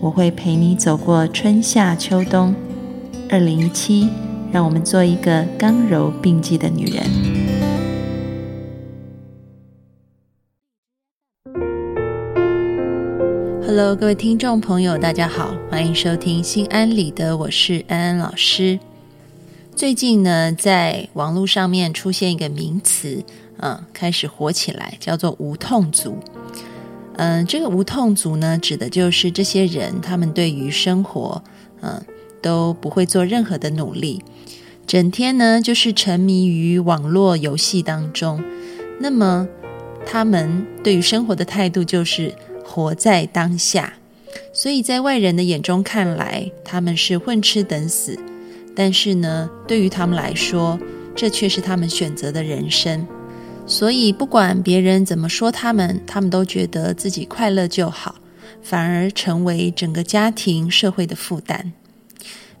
我会陪你走过春夏秋冬。二零一七，让我们做一个刚柔并济的女人。Hello，各位听众朋友，大家好，欢迎收听《心安理得》，我是安安老师。最近呢，在网络上面出现一个名词，嗯，开始火起来，叫做“无痛族”。嗯，这个无痛族呢，指的就是这些人，他们对于生活，嗯，都不会做任何的努力，整天呢就是沉迷于网络游戏当中。那么，他们对于生活的态度就是活在当下，所以在外人的眼中看来，他们是混吃等死。但是呢，对于他们来说，这却是他们选择的人生。所以，不管别人怎么说他们，他们都觉得自己快乐就好，反而成为整个家庭、社会的负担。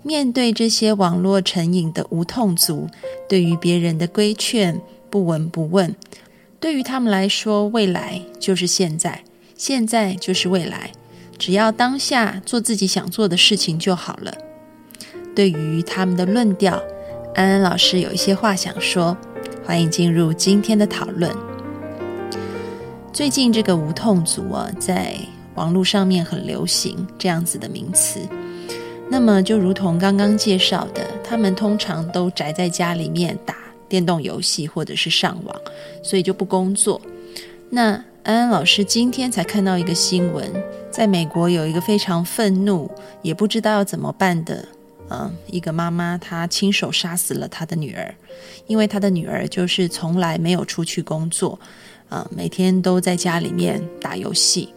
面对这些网络成瘾的无痛族，对于别人的规劝不闻不问。对于他们来说，未来就是现在，现在就是未来，只要当下做自己想做的事情就好了。对于他们的论调，安安老师有一些话想说。欢迎进入今天的讨论。最近这个无痛族啊，在网络上面很流行这样子的名词。那么，就如同刚刚介绍的，他们通常都宅在家里面打电动游戏或者是上网，所以就不工作。那安安老师今天才看到一个新闻，在美国有一个非常愤怒，也不知道要怎么办的。嗯，一个妈妈她亲手杀死了她的女儿，因为她的女儿就是从来没有出去工作，啊，每天都在家里面打游戏。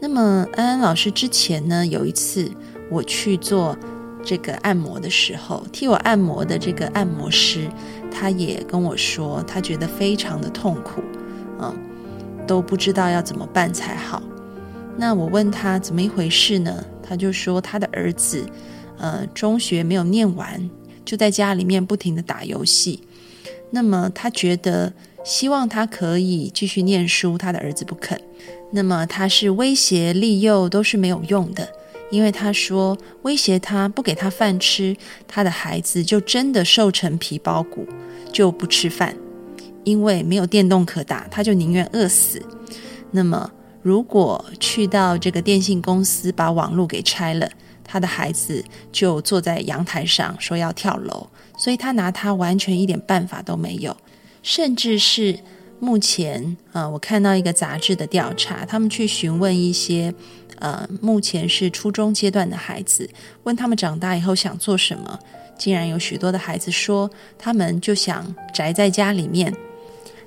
那么安安老师之前呢，有一次我去做这个按摩的时候，替我按摩的这个按摩师，他也跟我说，他觉得非常的痛苦，嗯，都不知道要怎么办才好。那我问他怎么一回事呢？他就说他的儿子。呃，中学没有念完，就在家里面不停的打游戏。那么他觉得希望他可以继续念书，他的儿子不肯。那么他是威胁利诱都是没有用的，因为他说威胁他不给他饭吃，他的孩子就真的瘦成皮包骨，就不吃饭。因为没有电动可打，他就宁愿饿死。那么如果去到这个电信公司把网络给拆了。他的孩子就坐在阳台上说要跳楼，所以他拿他完全一点办法都没有。甚至是目前，呃，我看到一个杂志的调查，他们去询问一些，呃，目前是初中阶段的孩子，问他们长大以后想做什么，竟然有许多的孩子说，他们就想宅在家里面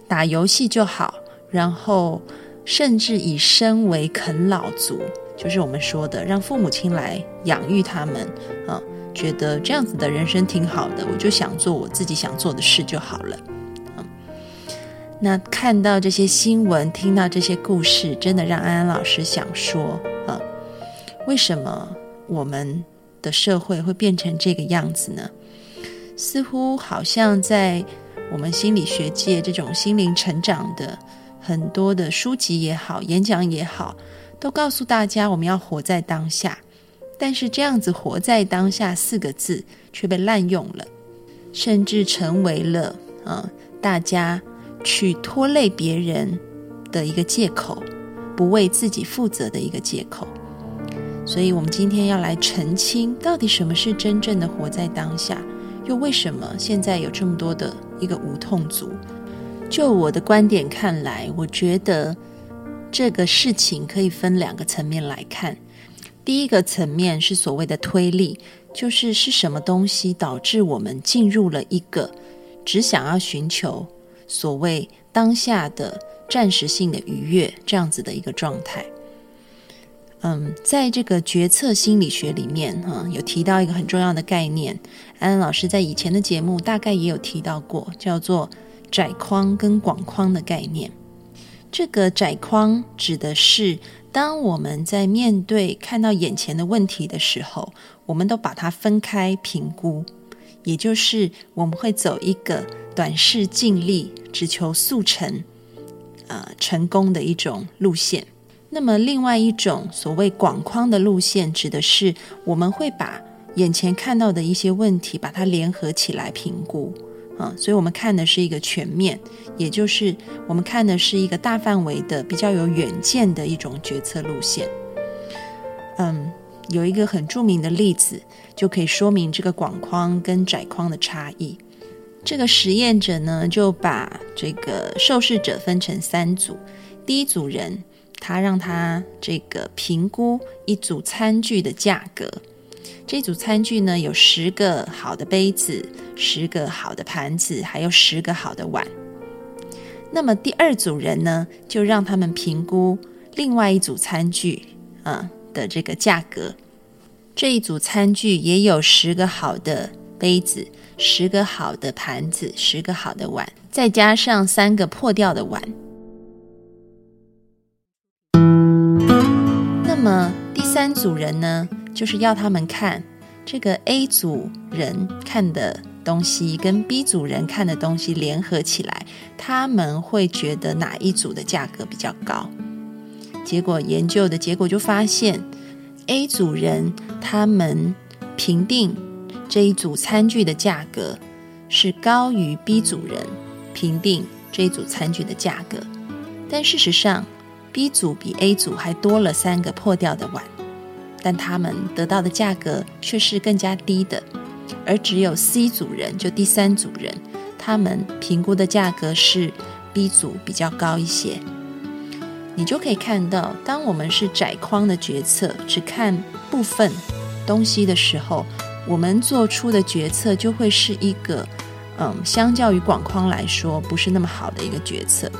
打游戏就好，然后甚至以身为啃老族。就是我们说的，让父母亲来养育他们，啊，觉得这样子的人生挺好的，我就想做我自己想做的事就好了，嗯。那看到这些新闻，听到这些故事，真的让安安老师想说，啊，为什么我们的社会会变成这个样子呢？似乎好像在我们心理学界，这种心灵成长的很多的书籍也好，演讲也好。都告诉大家我们要活在当下，但是这样子“活在当下”四个字却被滥用了，甚至成为了啊大家去拖累别人的一个借口，不为自己负责的一个借口。所以，我们今天要来澄清，到底什么是真正的活在当下，又为什么现在有这么多的一个无痛族？就我的观点看来，我觉得。这个事情可以分两个层面来看。第一个层面是所谓的推力，就是是什么东西导致我们进入了一个只想要寻求所谓当下的暂时性的愉悦这样子的一个状态。嗯，在这个决策心理学里面，哈，有提到一个很重要的概念。安安老师在以前的节目大概也有提到过，叫做窄框跟广框的概念。这个窄框指的是，当我们在面对看到眼前的问题的时候，我们都把它分开评估，也就是我们会走一个短视、尽力、只求速成、呃成功的一种路线。那么，另外一种所谓广框的路线，指的是我们会把眼前看到的一些问题，把它联合起来评估啊。所以，我们看的是一个全面，也就是我们看的是一个大范围的、比较有远见的一种决策路线。嗯，有一个很著名的例子，就可以说明这个广框跟窄框的差异。这个实验者呢，就把这个受试者分成三组，第一组人。他让他这个评估一组餐具的价格，这组餐具呢有十个好的杯子，十个好的盘子，还有十个好的碗。那么第二组人呢，就让他们评估另外一组餐具啊的这个价格，这一组餐具也有十个好的杯子，十个好的盘子，十个好的碗，再加上三个破掉的碗。那么第三组人呢，就是要他们看这个 A 组人看的东西跟 B 组人看的东西联合起来，他们会觉得哪一组的价格比较高？结果研究的结果就发现，A 组人他们评定这一组餐具的价格是高于 B 组人评定这一组餐具的价格，但事实上。B 组比 A 组还多了三个破掉的碗，但他们得到的价格却是更加低的，而只有 C 组人，就第三组人，他们评估的价格是 B 组比较高一些。你就可以看到，当我们是窄框的决策，只看部分东西的时候，我们做出的决策就会是一个，嗯，相较于广框来说，不是那么好的一个决策。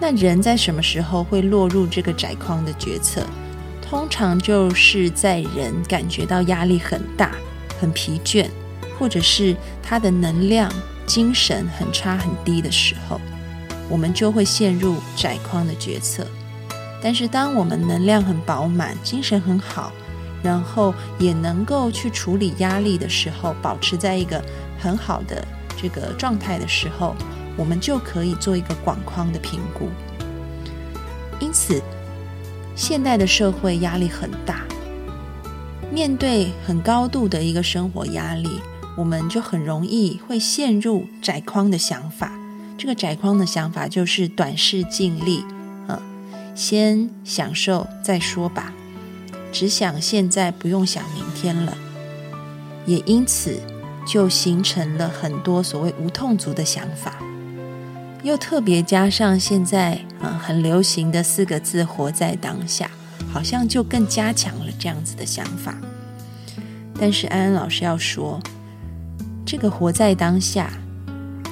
那人在什么时候会落入这个窄框的决策？通常就是在人感觉到压力很大、很疲倦，或者是他的能量、精神很差、很低的时候，我们就会陷入窄框的决策。但是，当我们能量很饱满、精神很好，然后也能够去处理压力的时候，保持在一个很好的这个状态的时候。我们就可以做一个广框的评估。因此，现代的社会压力很大，面对很高度的一个生活压力，我们就很容易会陷入窄框的想法。这个窄框的想法就是短视尽力，啊，先享受再说吧，只想现在，不用想明天了。也因此，就形成了很多所谓无痛族的想法。又特别加上现在啊很流行的四个字“活在当下”，好像就更加强了这样子的想法。但是安安老师要说，这个活在当下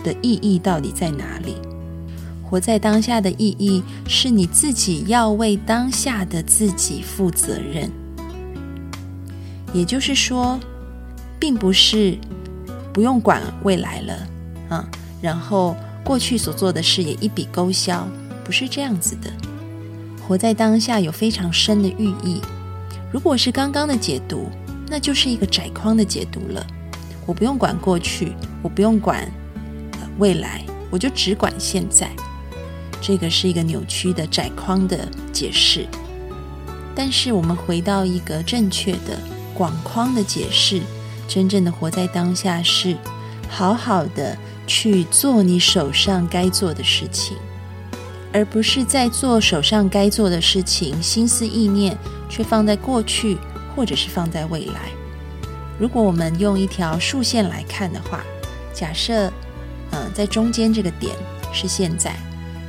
的意义到底在哪里？活在当下的意义是你自己要为当下的自己负责任，也就是说，并不是不用管未来了啊，然后。过去所做的事也一笔勾销，不是这样子的。活在当下有非常深的寓意。如果是刚刚的解读，那就是一个窄框的解读了。我不用管过去，我不用管未来，我就只管现在。这个是一个扭曲的窄框的解释。但是我们回到一个正确的广框的解释，真正的活在当下是好好的。去做你手上该做的事情，而不是在做手上该做的事情，心思意念却放在过去，或者是放在未来。如果我们用一条竖线来看的话，假设，嗯，在中间这个点是现在，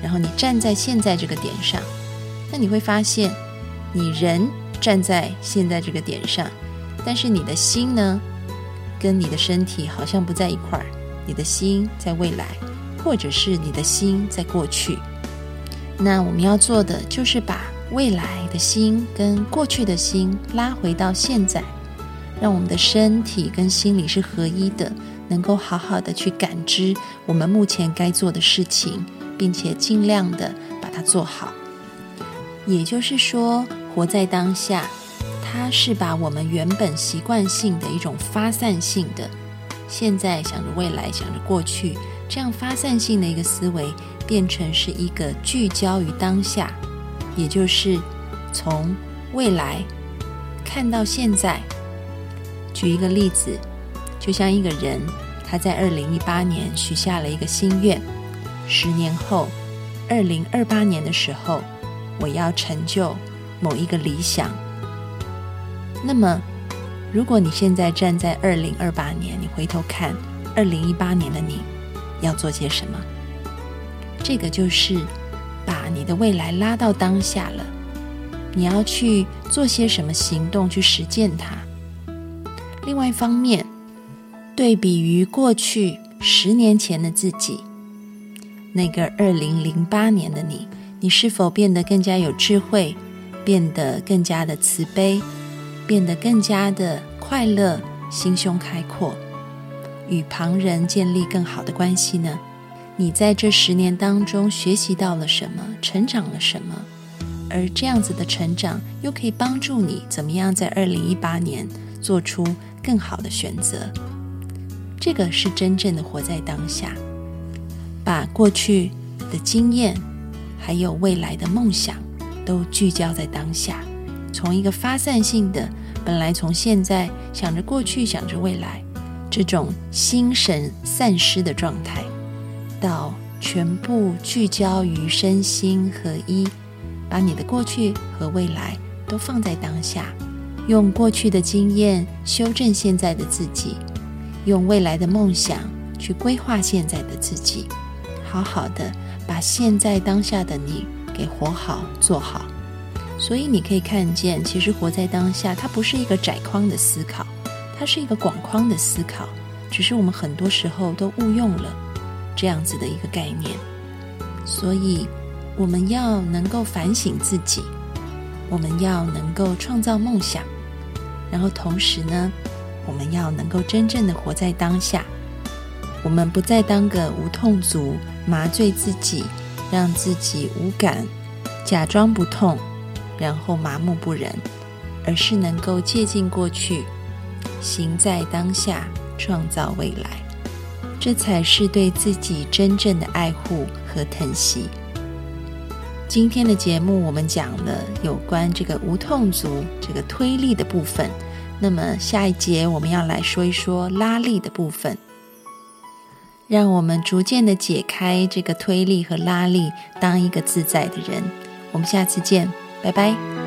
然后你站在现在这个点上，那你会发现，你人站在现在这个点上，但是你的心呢，跟你的身体好像不在一块儿。你的心在未来，或者是你的心在过去。那我们要做的就是把未来的心跟过去的心拉回到现在，让我们的身体跟心理是合一的，能够好好的去感知我们目前该做的事情，并且尽量的把它做好。也就是说，活在当下，它是把我们原本习惯性的一种发散性的，现在想着未来，想着过去，这样发散性的一个思维，变成是一个聚焦于当下。也就是从未来看到现在。举一个例子，就像一个人他在二零一八年许下了一个心愿，十年后，二零二八年的时候，我要成就某一个理想。那么，如果你现在站在二零二八年，你回头看二零一八年的你，要做些什么？这个就是。把你的未来拉到当下了，你要去做些什么行动去实践它？另外一方面，对比于过去十年前的自己，那个二零零八年的你，你是否变得更加有智慧，变得更加的慈悲，变得更加的快乐，心胸开阔，与旁人建立更好的关系呢？你在这十年当中学习到了什么，成长了什么？而这样子的成长又可以帮助你怎么样在二零一八年做出更好的选择？这个是真正的活在当下，把过去的经验还有未来的梦想都聚焦在当下，从一个发散性的本来从现在想着过去想着未来这种心神散失的状态。到全部聚焦于身心合一，把你的过去和未来都放在当下，用过去的经验修正现在的自己，用未来的梦想去规划现在的自己，好好的把现在当下的你给活好做好。所以你可以看见，其实活在当下，它不是一个窄框的思考，它是一个广框的思考，只是我们很多时候都误用了。这样子的一个概念，所以我们要能够反省自己，我们要能够创造梦想，然后同时呢，我们要能够真正的活在当下。我们不再当个无痛族，麻醉自己，让自己无感，假装不痛，然后麻木不仁，而是能够借鉴过去，行在当下，创造未来。这才是对自己真正的爱护和疼惜。今天的节目，我们讲了有关这个无痛足这个推力的部分。那么下一节我们要来说一说拉力的部分，让我们逐渐的解开这个推力和拉力，当一个自在的人。我们下次见，拜拜。